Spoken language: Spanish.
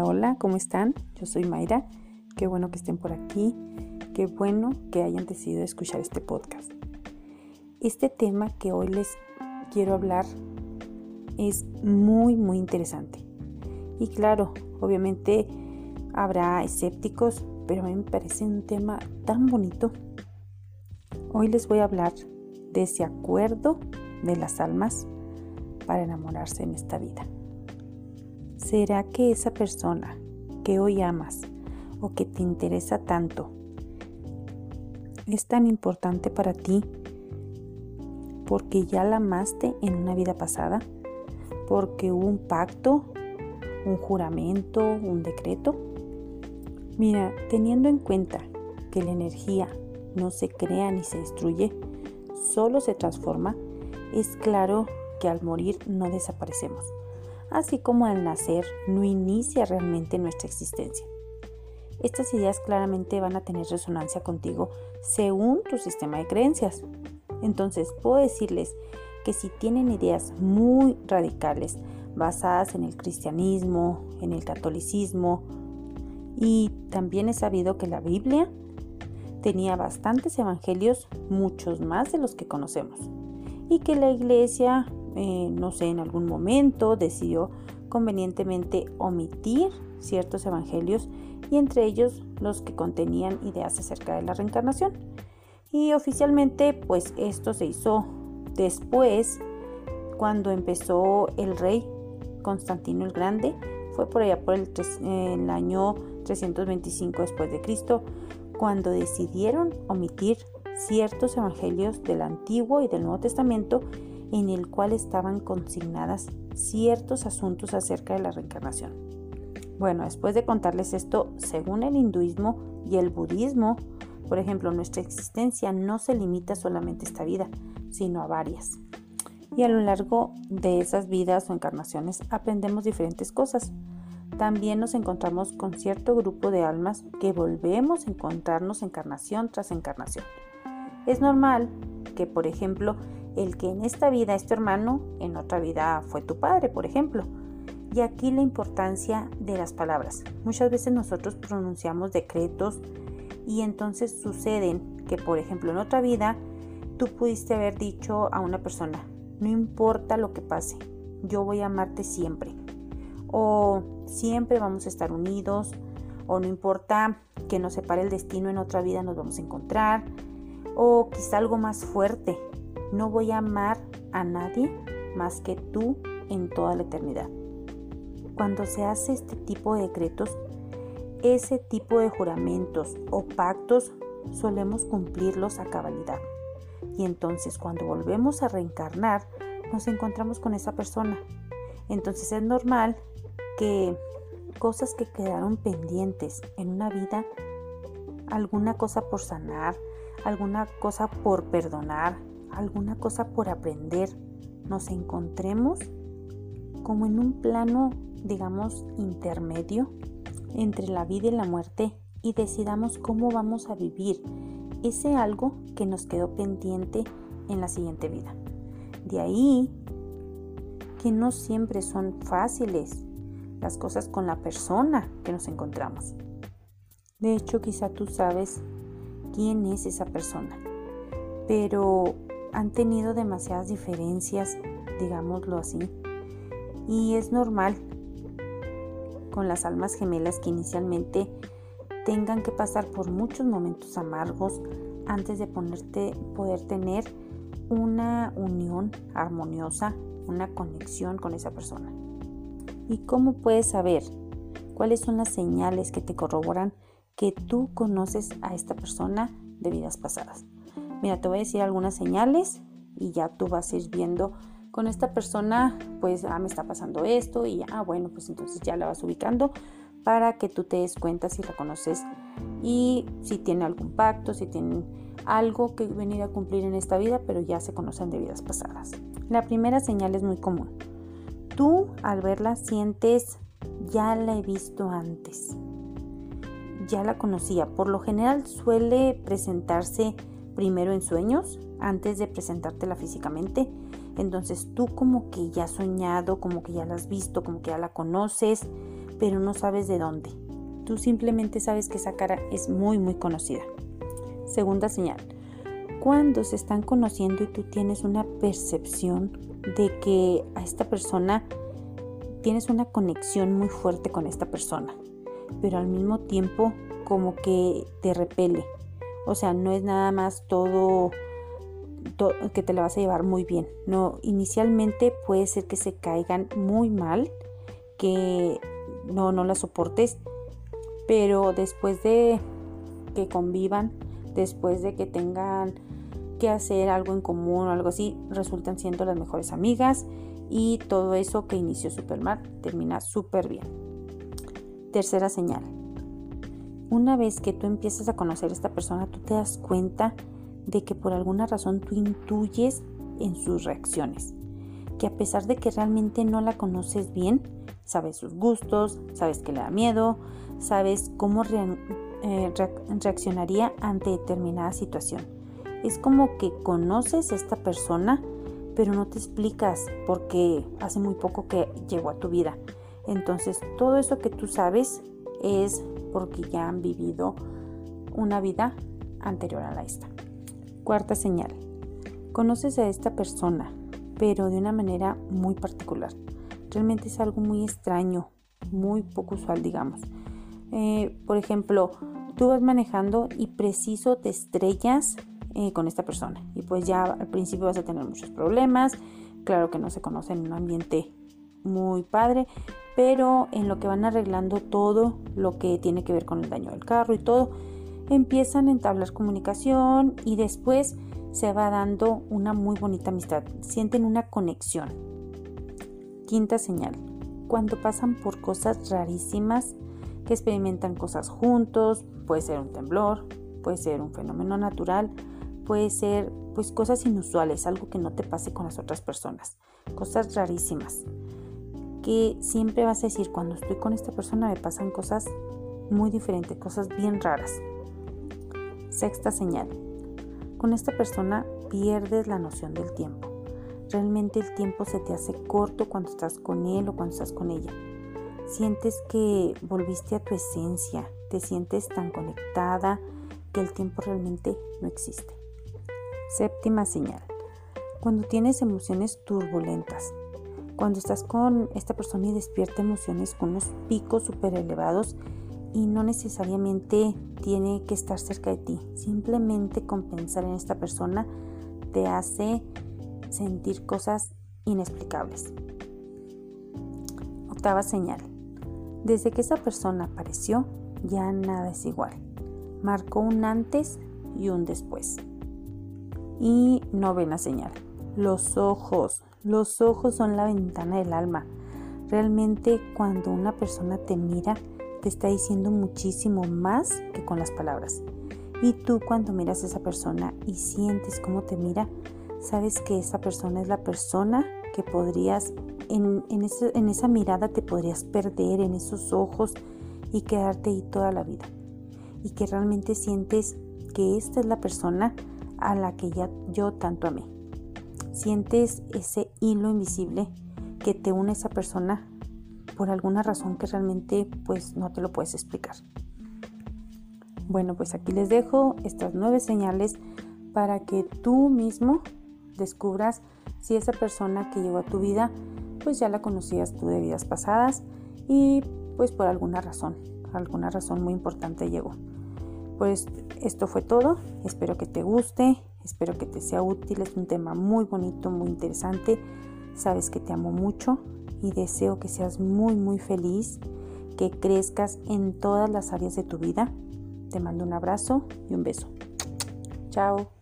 Hola, ¿cómo están? Yo soy Mayra. Qué bueno que estén por aquí. Qué bueno que hayan decidido escuchar este podcast. Este tema que hoy les quiero hablar es muy, muy interesante. Y claro, obviamente habrá escépticos, pero a mí me parece un tema tan bonito. Hoy les voy a hablar de ese acuerdo de las almas para enamorarse en esta vida. ¿Será que esa persona que hoy amas o que te interesa tanto es tan importante para ti porque ya la amaste en una vida pasada? ¿Porque hubo un pacto, un juramento, un decreto? Mira, teniendo en cuenta que la energía no se crea ni se destruye, solo se transforma, es claro que al morir no desaparecemos así como al nacer no inicia realmente nuestra existencia. Estas ideas claramente van a tener resonancia contigo según tu sistema de creencias. Entonces puedo decirles que si tienen ideas muy radicales basadas en el cristianismo, en el catolicismo, y también he sabido que la Biblia tenía bastantes evangelios, muchos más de los que conocemos, y que la iglesia eh, no sé, en algún momento decidió convenientemente omitir ciertos evangelios y entre ellos los que contenían ideas acerca de la reencarnación. Y oficialmente pues esto se hizo después cuando empezó el rey Constantino el Grande, fue por allá por el, el año 325 después de Cristo, cuando decidieron omitir ciertos evangelios del Antiguo y del Nuevo Testamento en el cual estaban consignadas ciertos asuntos acerca de la reencarnación. Bueno, después de contarles esto, según el hinduismo y el budismo, por ejemplo, nuestra existencia no se limita solamente a esta vida, sino a varias. Y a lo largo de esas vidas o encarnaciones aprendemos diferentes cosas. También nos encontramos con cierto grupo de almas que volvemos a encontrarnos encarnación tras encarnación. Es normal que, por ejemplo, el que en esta vida es tu hermano, en otra vida fue tu padre, por ejemplo. Y aquí la importancia de las palabras. Muchas veces nosotros pronunciamos decretos y entonces suceden que, por ejemplo, en otra vida tú pudiste haber dicho a una persona, no importa lo que pase, yo voy a amarte siempre. O siempre vamos a estar unidos. O no importa que nos separe el destino, en otra vida nos vamos a encontrar. O quizá algo más fuerte, no voy a amar a nadie más que tú en toda la eternidad. Cuando se hace este tipo de decretos, ese tipo de juramentos o pactos solemos cumplirlos a cabalidad. Y entonces cuando volvemos a reencarnar, nos encontramos con esa persona. Entonces es normal que cosas que quedaron pendientes en una vida, alguna cosa por sanar, alguna cosa por perdonar, alguna cosa por aprender, nos encontremos como en un plano, digamos, intermedio entre la vida y la muerte y decidamos cómo vamos a vivir ese algo que nos quedó pendiente en la siguiente vida. De ahí que no siempre son fáciles las cosas con la persona que nos encontramos. De hecho, quizá tú sabes quién es esa persona, pero han tenido demasiadas diferencias, digámoslo así, y es normal con las almas gemelas que inicialmente tengan que pasar por muchos momentos amargos antes de ponerte, poder tener una unión armoniosa, una conexión con esa persona. ¿Y cómo puedes saber cuáles son las señales que te corroboran que tú conoces a esta persona de vidas pasadas? Mira, te voy a decir algunas señales y ya tú vas a ir viendo con esta persona, pues, ah, me está pasando esto y, ah, bueno, pues entonces ya la vas ubicando para que tú te des cuenta si la conoces y si tiene algún pacto, si tienen algo que venir a cumplir en esta vida, pero ya se conocen de vidas pasadas. La primera señal es muy común. Tú al verla sientes, ya la he visto antes, ya la conocía. Por lo general suele presentarse primero en sueños antes de presentártela físicamente. Entonces tú como que ya has soñado, como que ya la has visto, como que ya la conoces, pero no sabes de dónde. Tú simplemente sabes que esa cara es muy, muy conocida. Segunda señal. Cuando se están conociendo y tú tienes una percepción de que a esta persona tienes una conexión muy fuerte con esta persona, pero al mismo tiempo como que te repele. O sea, no es nada más todo, que te la vas a llevar muy bien. No, inicialmente puede ser que se caigan muy mal, que no, no la soportes, pero después de que convivan, después de que tengan que hacer algo en común o algo así, resultan siendo las mejores amigas y todo eso que inició súper mal termina súper bien. Tercera señal. Una vez que tú empiezas a conocer a esta persona, tú te das cuenta de que por alguna razón tú intuyes en sus reacciones. Que a pesar de que realmente no la conoces bien, sabes sus gustos, sabes que le da miedo, sabes cómo eh, reaccionaría ante determinada situación. Es como que conoces a esta persona, pero no te explicas porque hace muy poco que llegó a tu vida. Entonces, todo eso que tú sabes es porque ya han vivido una vida anterior a la esta. Cuarta señal. Conoces a esta persona, pero de una manera muy particular. Realmente es algo muy extraño, muy poco usual, digamos. Eh, por ejemplo, tú vas manejando y preciso te estrellas eh, con esta persona. Y pues ya al principio vas a tener muchos problemas. Claro que no se conoce en un ambiente muy padre, pero en lo que van arreglando todo lo que tiene que ver con el daño del carro y todo, empiezan a entablar comunicación y después se va dando una muy bonita amistad. Sienten una conexión. Quinta señal. Cuando pasan por cosas rarísimas, que experimentan cosas juntos, puede ser un temblor, puede ser un fenómeno natural, puede ser pues cosas inusuales, algo que no te pase con las otras personas, cosas rarísimas. Que siempre vas a decir, cuando estoy con esta persona me pasan cosas muy diferentes, cosas bien raras. Sexta señal. Con esta persona pierdes la noción del tiempo. Realmente el tiempo se te hace corto cuando estás con él o cuando estás con ella. Sientes que volviste a tu esencia, te sientes tan conectada que el tiempo realmente no existe. Séptima señal. Cuando tienes emociones turbulentas. Cuando estás con esta persona y despierta emociones con unos picos súper elevados y no necesariamente tiene que estar cerca de ti. Simplemente con pensar en esta persona te hace sentir cosas inexplicables. Octava señal. Desde que esa persona apareció, ya nada es igual. Marcó un antes y un después. Y novena señal. Los ojos. Los ojos son la ventana del alma. Realmente cuando una persona te mira, te está diciendo muchísimo más que con las palabras. Y tú cuando miras a esa persona y sientes cómo te mira, sabes que esa persona es la persona que podrías, en, esa mirada te podrías perder, en esos ojos y quedarte ahí toda la vida. Y que realmente sientes que esta es la persona a la que ya yo tanto amé. Sientes ese hilo invisible que te une a esa persona por alguna razón que realmente pues no te lo puedes explicar. Bueno, pues aquí les dejo estas nueve señales para que tú mismo descubras si esa persona que llegó a tu vida pues ya la conocías tú de vidas pasadas y pues por alguna razón, alguna razón muy importante llegó. Pues esto fue todo. Espero que te guste, espero que te sea útil. Es un tema muy bonito, muy interesante. Sabes que te amo mucho y deseo que seas muy, muy feliz, que crezcas en todas las áreas de tu vida. Te mando un abrazo y un beso. Chao.